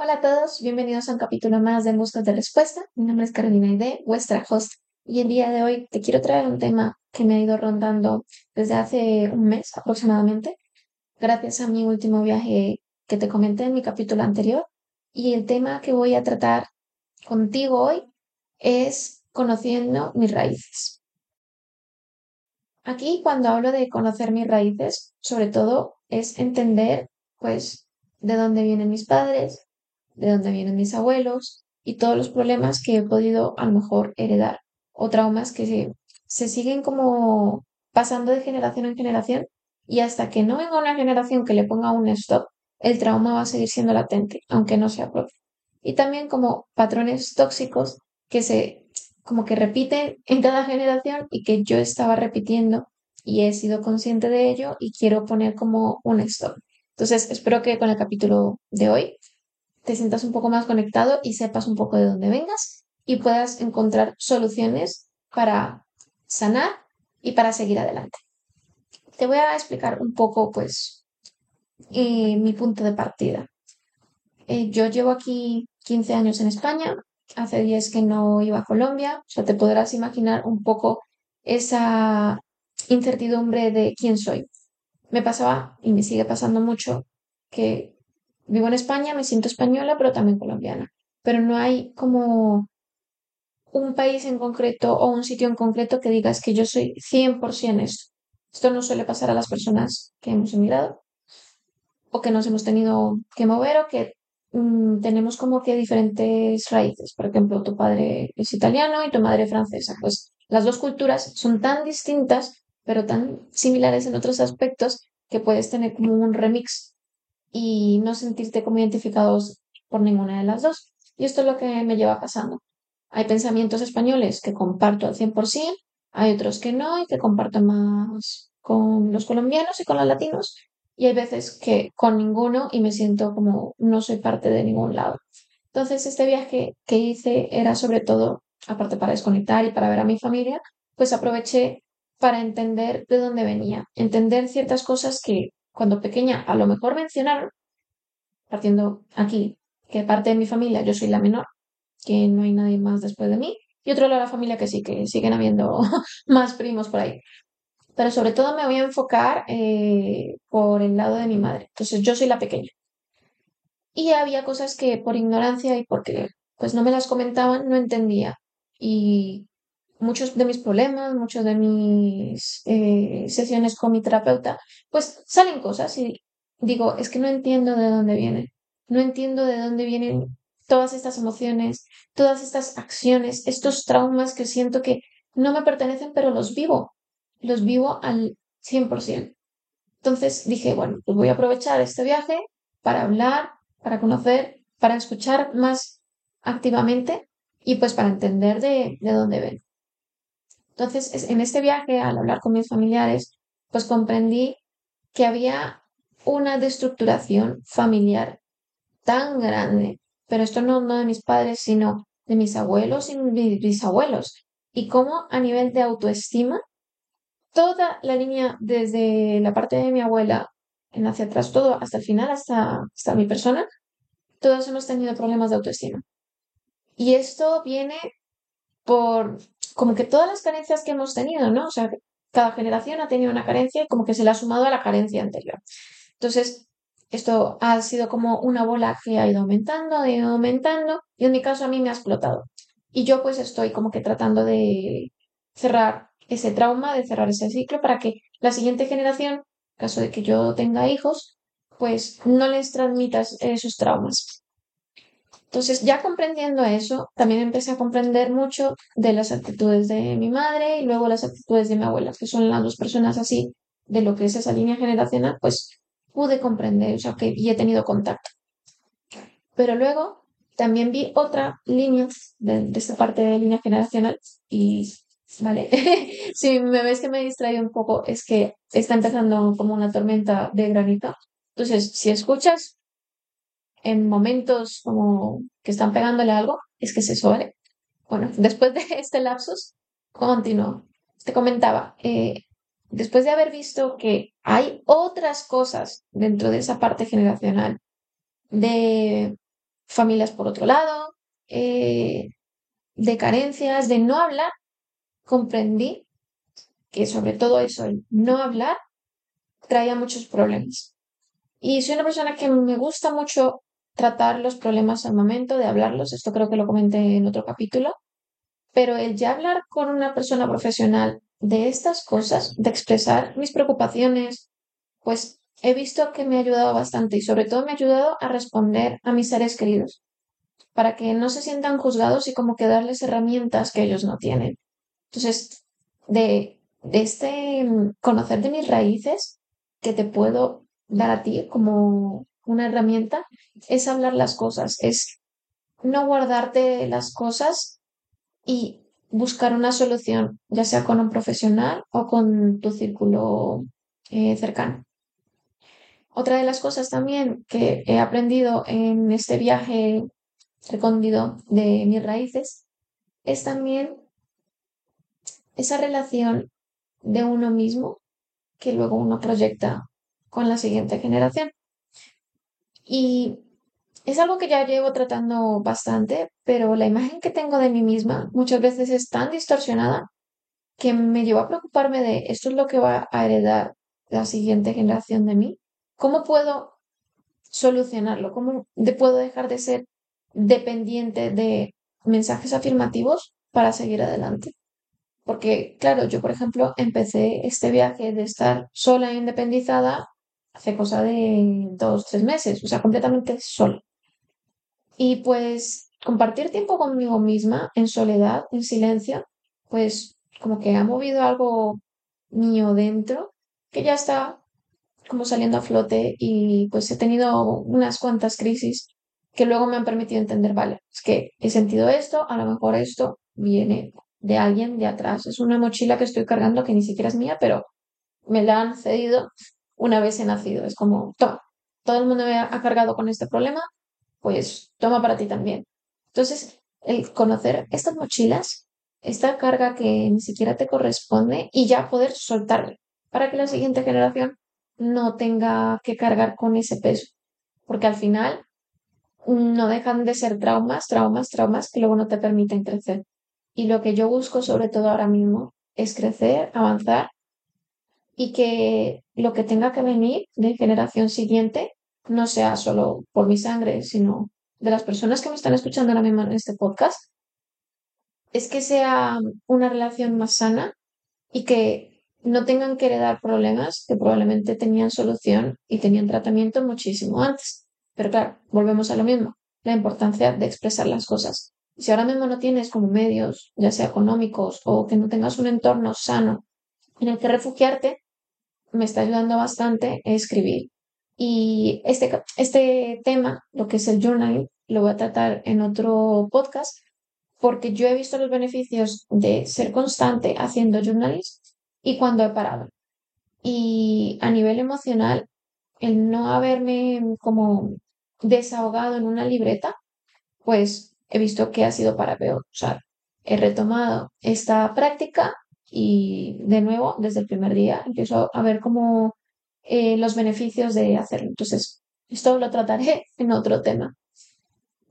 Hola a todos, bienvenidos a un capítulo más de Buscas de Respuesta. Mi nombre es Carolina Ide, vuestra host, y el día de hoy te quiero traer un tema que me ha ido rondando desde hace un mes aproximadamente, gracias a mi último viaje que te comenté en mi capítulo anterior. Y el tema que voy a tratar contigo hoy es conociendo mis raíces. Aquí cuando hablo de conocer mis raíces, sobre todo es entender pues de dónde vienen mis padres, de dónde vienen mis abuelos y todos los problemas que he podido a lo mejor heredar o traumas que se, se siguen como pasando de generación en generación y hasta que no venga una generación que le ponga un stop, el trauma va a seguir siendo latente, aunque no sea propio. Y también como patrones tóxicos que se como que repiten en cada generación y que yo estaba repitiendo y he sido consciente de ello y quiero poner como un stop. Entonces, espero que con el capítulo de hoy te sientas un poco más conectado y sepas un poco de dónde vengas y puedas encontrar soluciones para sanar y para seguir adelante. Te voy a explicar un poco, pues, eh, mi punto de partida. Eh, yo llevo aquí 15 años en España, hace 10 que no iba a Colombia, o sea, te podrás imaginar un poco esa incertidumbre de quién soy. Me pasaba y me sigue pasando mucho que vivo en España, me siento española, pero también colombiana. Pero no hay como un país en concreto o un sitio en concreto que digas que yo soy 100% esto. Esto no suele pasar a las personas que hemos emigrado o que nos hemos tenido que mover o que mm, tenemos como que diferentes raíces. Por ejemplo, tu padre es italiano y tu madre francesa. Pues las dos culturas son tan distintas, pero tan similares en otros aspectos que puedes tener como un remix y no sentirte como identificados por ninguna de las dos. Y esto es lo que me lleva pasando. Hay pensamientos españoles que comparto al 100%, hay otros que no y que comparto más con los colombianos y con los latinos, y hay veces que con ninguno y me siento como no soy parte de ningún lado. Entonces, este viaje que hice era sobre todo, aparte para desconectar y para ver a mi familia, pues aproveché para entender de dónde venía, entender ciertas cosas que cuando pequeña a lo mejor mencionaron, partiendo aquí, que parte de mi familia yo soy la menor, que no hay nadie más después de mí, y otro lado de la familia que sí, que siguen habiendo más primos por ahí. Pero sobre todo me voy a enfocar eh, por el lado de mi madre. Entonces yo soy la pequeña. Y había cosas que por ignorancia y porque pues no me las comentaban, no entendía. Y muchos de mis problemas, muchos de mis eh, sesiones con mi terapeuta, pues salen cosas y digo, es que no entiendo de dónde vienen, no entiendo de dónde vienen todas estas emociones, todas estas acciones, estos traumas que siento que no me pertenecen, pero los vivo, los vivo al 100%. Entonces dije, bueno, pues voy a aprovechar este viaje para hablar, para conocer, para escuchar más activamente y pues para entender de, de dónde ven. Entonces, en este viaje, al hablar con mis familiares, pues comprendí que había una destructuración familiar tan grande, pero esto no, no de mis padres, sino de mis abuelos y mis bisabuelos, y cómo a nivel de autoestima, toda la línea desde la parte de mi abuela en hacia atrás, todo hasta el final, hasta, hasta mi persona, todos hemos tenido problemas de autoestima. Y esto viene por como que todas las carencias que hemos tenido, ¿no? O sea, cada generación ha tenido una carencia y como que se le ha sumado a la carencia anterior. Entonces, esto ha sido como una bola que ha ido aumentando, ha ido aumentando, y en mi caso a mí me ha explotado. Y yo pues estoy como que tratando de cerrar ese trauma, de cerrar ese ciclo para que la siguiente generación, en caso de que yo tenga hijos, pues no les transmitas esos traumas. Entonces, ya comprendiendo eso, también empecé a comprender mucho de las actitudes de mi madre y luego las actitudes de mi abuela, que son las dos personas así de lo que es esa línea generacional, pues pude comprender, o sea, que y he tenido contacto. Pero luego también vi otra línea de, esta parte de línea generacional y, vale, si me ves que me distraído un poco, es que está empezando como una tormenta de granito. Entonces, si escuchas en momentos como que están pegándole algo, es que se suele. Bueno, después de este lapsus, continuó. Te comentaba, eh, después de haber visto que hay otras cosas dentro de esa parte generacional de familias por otro lado, eh, de carencias, de no hablar, comprendí que sobre todo eso, el no hablar, traía muchos problemas. Y soy una persona que me gusta mucho tratar los problemas al momento de hablarlos, esto creo que lo comenté en otro capítulo, pero el ya hablar con una persona profesional de estas cosas, de expresar mis preocupaciones, pues he visto que me ha ayudado bastante y sobre todo me ha ayudado a responder a mis seres queridos, para que no se sientan juzgados y como que darles herramientas que ellos no tienen. Entonces, de, de este mm, conocer de mis raíces que te puedo dar a ti como una herramienta, es hablar las cosas, es no guardarte las cosas y buscar una solución, ya sea con un profesional o con tu círculo eh, cercano. Otra de las cosas también que he aprendido en este viaje recóndito de mis raíces es también esa relación de uno mismo que luego uno proyecta con la siguiente generación. Y es algo que ya llevo tratando bastante, pero la imagen que tengo de mí misma muchas veces es tan distorsionada que me llevó a preocuparme de esto es lo que va a heredar la siguiente generación de mí. ¿Cómo puedo solucionarlo? ¿Cómo puedo dejar de ser dependiente de mensajes afirmativos para seguir adelante? Porque, claro, yo, por ejemplo, empecé este viaje de estar sola e independizada hace cosa de dos, tres meses, o sea, completamente sola. Y pues compartir tiempo conmigo misma, en soledad, en silencio, pues como que ha movido algo mío dentro que ya está como saliendo a flote y pues he tenido unas cuantas crisis que luego me han permitido entender, vale, es que he sentido esto, a lo mejor esto viene de alguien de atrás, es una mochila que estoy cargando que ni siquiera es mía, pero me la han cedido una vez he nacido, es como, toma, todo el mundo me ha cargado con este problema, pues toma para ti también. Entonces, el conocer estas mochilas, esta carga que ni siquiera te corresponde y ya poder soltarla para que la siguiente generación no tenga que cargar con ese peso, porque al final no dejan de ser traumas, traumas, traumas que luego no te permiten crecer. Y lo que yo busco sobre todo ahora mismo es crecer, avanzar y que lo que tenga que venir de generación siguiente no sea solo por mi sangre, sino de las personas que me están escuchando ahora mismo en este podcast, es que sea una relación más sana y que no tengan que heredar problemas que probablemente tenían solución y tenían tratamiento muchísimo antes. Pero claro, volvemos a lo mismo, la importancia de expresar las cosas. Si ahora mismo no tienes como medios, ya sea económicos o que no tengas un entorno sano en el que refugiarte, me está ayudando bastante a escribir. Y este, este tema, lo que es el journaling, lo voy a tratar en otro podcast porque yo he visto los beneficios de ser constante haciendo journaling y cuando he parado. Y a nivel emocional, el no haberme como desahogado en una libreta, pues he visto que ha sido para peor. O sea, he retomado esta práctica y de nuevo, desde el primer día, empiezo a ver como eh, los beneficios de hacerlo. Entonces, esto lo trataré en otro tema.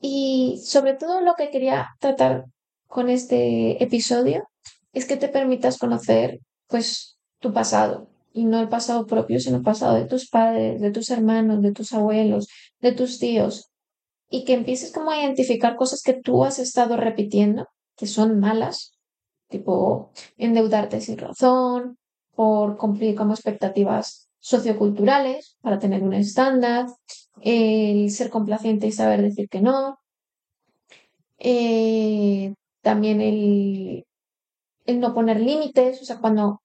Y sobre todo lo que quería tratar con este episodio es que te permitas conocer pues tu pasado y no el pasado propio, sino el pasado de tus padres, de tus hermanos, de tus abuelos, de tus tíos y que empieces como a identificar cosas que tú has estado repitiendo que son malas tipo endeudarte sin razón, por cumplir como expectativas socioculturales para tener un estándar, el ser complaciente y saber decir que no, eh, también el, el no poner límites, o sea, cuando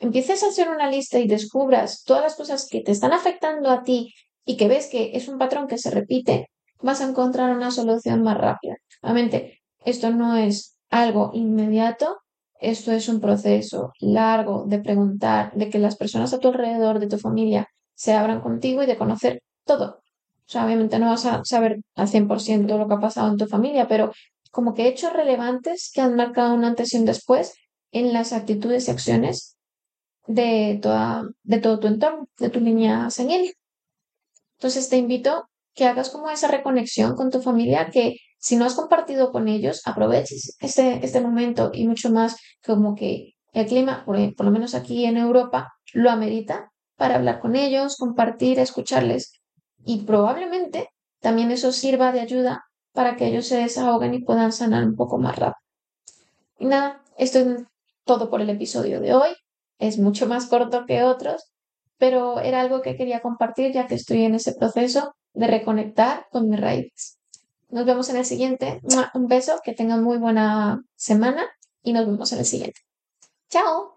empieces a hacer una lista y descubras todas las cosas que te están afectando a ti y que ves que es un patrón que se repite, vas a encontrar una solución más rápida. Obviamente, esto no es algo inmediato, esto es un proceso largo de preguntar, de que las personas a tu alrededor, de tu familia, se abran contigo y de conocer todo. O sea, obviamente no vas a saber al 100% lo que ha pasado en tu familia, pero como que hechos relevantes que han marcado un antes y un después en las actitudes y acciones de, toda, de todo tu entorno, de tu línea sanguínea. Entonces te invito que hagas como esa reconexión con tu familia, que si no has compartido con ellos, aproveches este, este momento y mucho más como que el clima, por, por lo menos aquí en Europa, lo amerita para hablar con ellos, compartir, escucharles. Y probablemente también eso sirva de ayuda para que ellos se desahoguen y puedan sanar un poco más rápido. Y nada, esto es todo por el episodio de hoy. Es mucho más corto que otros, pero era algo que quería compartir ya que estoy en ese proceso de reconectar con mis raíces. Nos vemos en el siguiente. Un beso, que tengan muy buena semana y nos vemos en el siguiente. Chao.